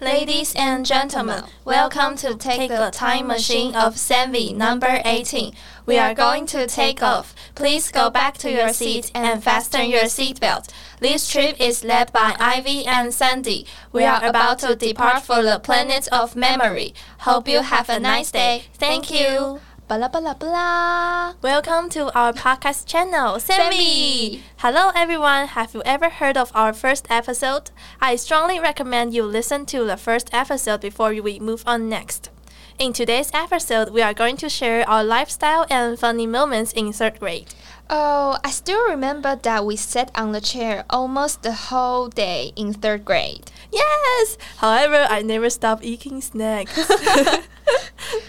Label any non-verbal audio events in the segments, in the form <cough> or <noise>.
Ladies and gentlemen, welcome to Take the Time Machine of Sanvy number 18. We are going to take off. Please go back to your seat and fasten your seatbelt. This trip is led by Ivy and Sandy. We are about to depart for the planet of memory. Hope you have a nice day. Thank you. Blah blah blah. Welcome to our podcast channel, Sanvy. Hello, everyone. Have you ever heard of our first episode? I strongly recommend you listen to the first episode before we move on next. In today's episode, we are going to share our lifestyle and funny moments in third grade. Oh, I still remember that we sat on the chair almost the whole day in third grade. Yes! However, I never stopped eating snacks. <laughs>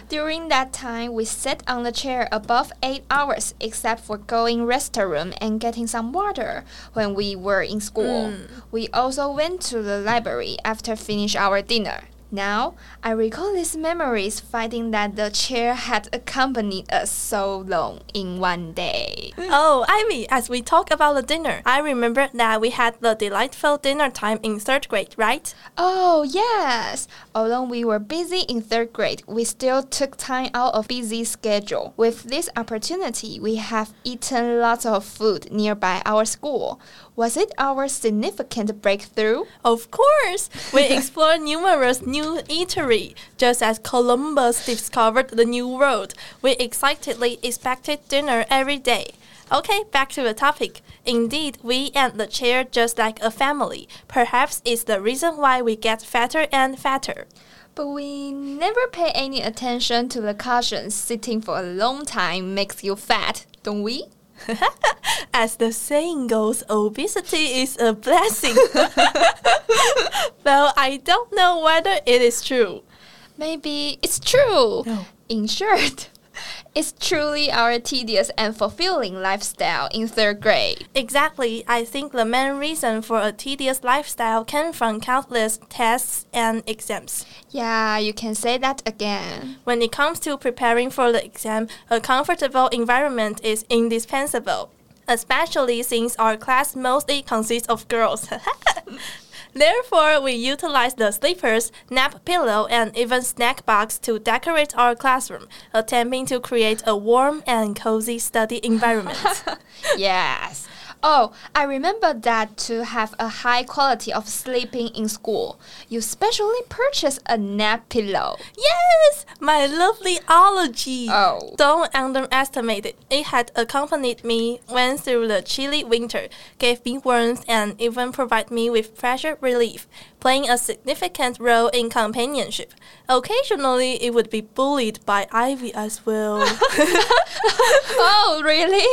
During that time, we sat on the chair above 8 hours except for going restroom and getting some water when we were in school. Mm. We also went to the library after finish our dinner. Now, I recall these memories finding that the chair had accompanied us so long in one day. oh, Ivy, as we talk about the dinner, I remember that we had the delightful dinner time in third grade, right? Oh, yes. Although we were busy in third grade, we still took time out of busy schedule. With this opportunity, we have eaten lots of food nearby our school. Was it our significant breakthrough? Of course, we <laughs> explored numerous new eatery. Just as Columbus discovered the new world, we excitedly expected dinner every day. Okay, back to the topic. Indeed, we and the chair just like a family. Perhaps it's the reason why we get fatter and fatter. But we never pay any attention to the caution sitting for a long time makes you fat, don't we? As the saying goes, obesity is a blessing. <laughs> well, I don't know whether it is true. Maybe it's true. No. In short, it's truly our tedious and fulfilling lifestyle in third grade. Exactly. I think the main reason for a tedious lifestyle came from countless tests and exams. Yeah, you can say that again. When it comes to preparing for the exam, a comfortable environment is indispensable, especially since our class mostly consists of girls. <laughs> Therefore, we utilize the sleepers, nap pillow, and even snack box to decorate our classroom, attempting to create a warm and cozy study environment. <laughs> yes. Oh, I remember that to have a high quality of sleeping in school, you specially purchased a nap pillow. yes, my lovely ology. Oh. Don't underestimate it. It had accompanied me when through the chilly winter, gave me warmth, and even provided me with pressure relief, playing a significant role in companionship. Occasionally, it would be bullied by Ivy as well. <laughs> oh, really?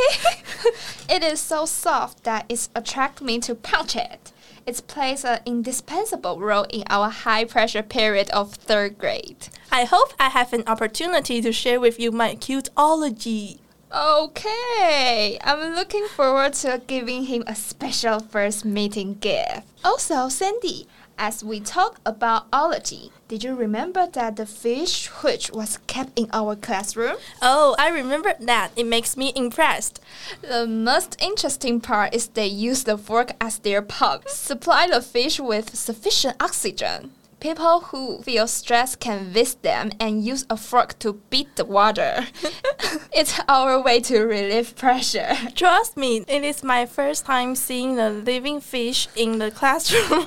<laughs> it is so soft that it attracts me to pouch it. It plays an indispensable role in our high pressure period of third grade. I hope I have an opportunity to share with you my cute ology. Okay, I'm looking forward to giving him a special first meeting gift. Also, Sandy, as we talk about ology, did you remember that the fish which was kept in our classroom? Oh, I remember that. It makes me impressed. The most interesting part is they use the fork as their pump, supply the fish with sufficient oxygen. People who feel stressed can visit them and use a fork to beat the water. <laughs> <laughs> it's our way to relieve pressure. <laughs> Trust me, it is my first time seeing the living fish in the classroom.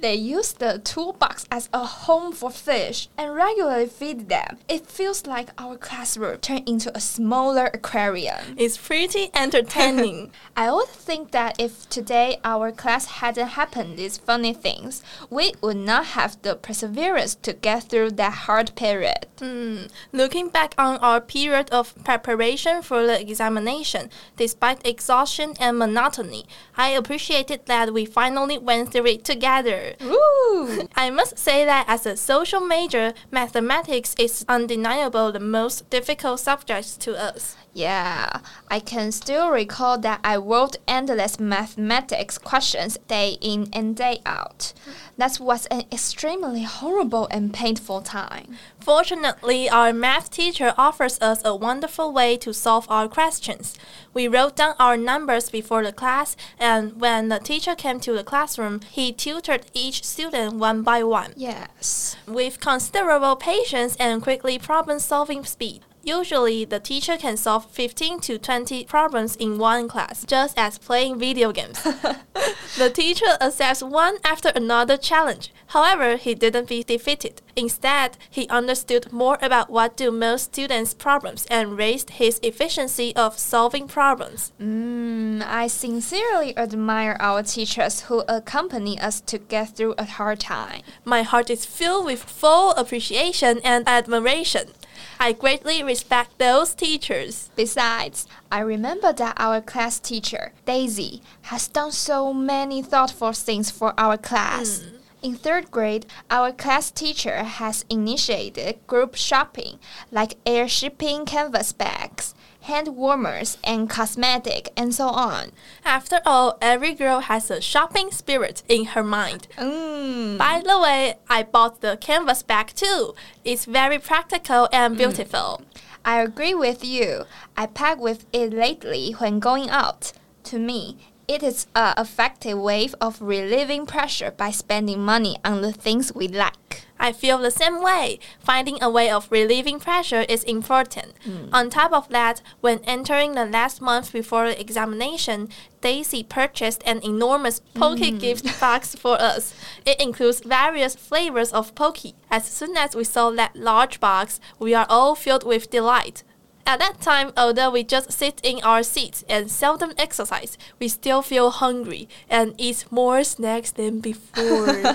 They use the toolbox as a home for fish and regularly feed them. It feels like our classroom turned into a smaller aquarium. it's pretty entertaining. I would think that if today our class hadn't happened these funny things, we would not have the perseverance to get through that hard period. Hmm. Looking back on our period of preparation for the examination, despite exhaustion and monotony, I appreciated that we finally went through it together. Woo! I must say that as a social major, mathematics is undeniable the most difficult subject to us. Yeah, I can still recall that I wrote endless mathematics questions day in and day out. That was an extremely horrible and painful time. Fortunately, our math teacher offers us a wonderful way to solve our questions. We wrote down our numbers before the class, and when the teacher came to the classroom, he tutored each student one by one. Yes. With considerable patience and quickly problem solving speed. Usually, the teacher can solve 15 to 20 problems in one class, just as playing video games. <laughs> the teacher accepts one after another challenge. However, he didn't be defeated. Instead, he understood more about what do most students' problems and raised his efficiency of solving problems. Mm, I sincerely admire our teachers who accompany us to get through a hard time. My heart is filled with full appreciation and admiration. I greatly respect those teachers. Besides, I remember that our class teacher, Daisy, has done so many thoughtful things for our class. Hmm. In third grade, our class teacher has initiated group shopping, like air shipping canvas bags, hand warmers, and cosmetic, and so on. After all, every girl has a shopping spirit in her mind. Mm. By the way, I bought the canvas bag too. It's very practical and beautiful. I agree with you. I pack with it lately when going out. To me, it is an effective way of relieving pressure by spending money on the things we like. I feel the same way. Finding a way of relieving pressure is important. Hmm. On top of that, when entering the last month before the examination, Daisy purchased an enormous Pocky hmm. gift box for us. It includes various flavors of Pocky. As soon as we saw that large box, we are all filled with delight. At that time, although we just sit in our seats and seldom exercise, we still feel hungry and eat more snacks than before. <laughs>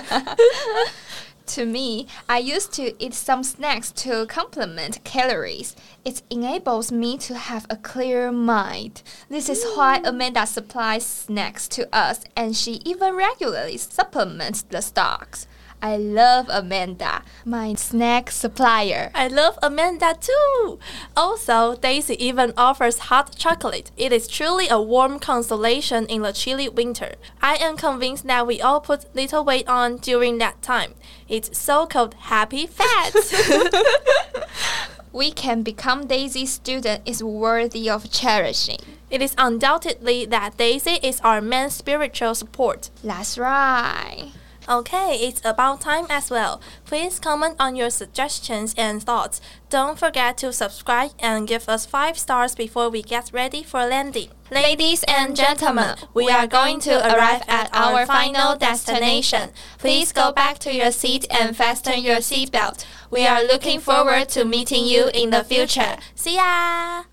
To me, I used to eat some snacks to complement calories. It enables me to have a clear mind. This is why mm. Amanda supplies snacks to us and she even regularly supplements the stocks. I love Amanda, my snack supplier. I love Amanda too. Also, Daisy even offers hot chocolate. It is truly a warm consolation in the chilly winter. I am convinced that we all put little weight on during that time. It's so called happy fat. <laughs> <laughs> We can become Daisy's student is worthy of cherishing. it is undoubtedly that Daisy is our main spiritual support. That's right. Okay, it's about time as well. Please comment on your suggestions and thoughts. Don't forget to subscribe and give us 5 stars before we get ready for landing. Ladies and gentlemen, we are going to arrive at our final destination. Please go back to your seat and fasten your seatbelt. We are looking forward to meeting you in the future. See ya!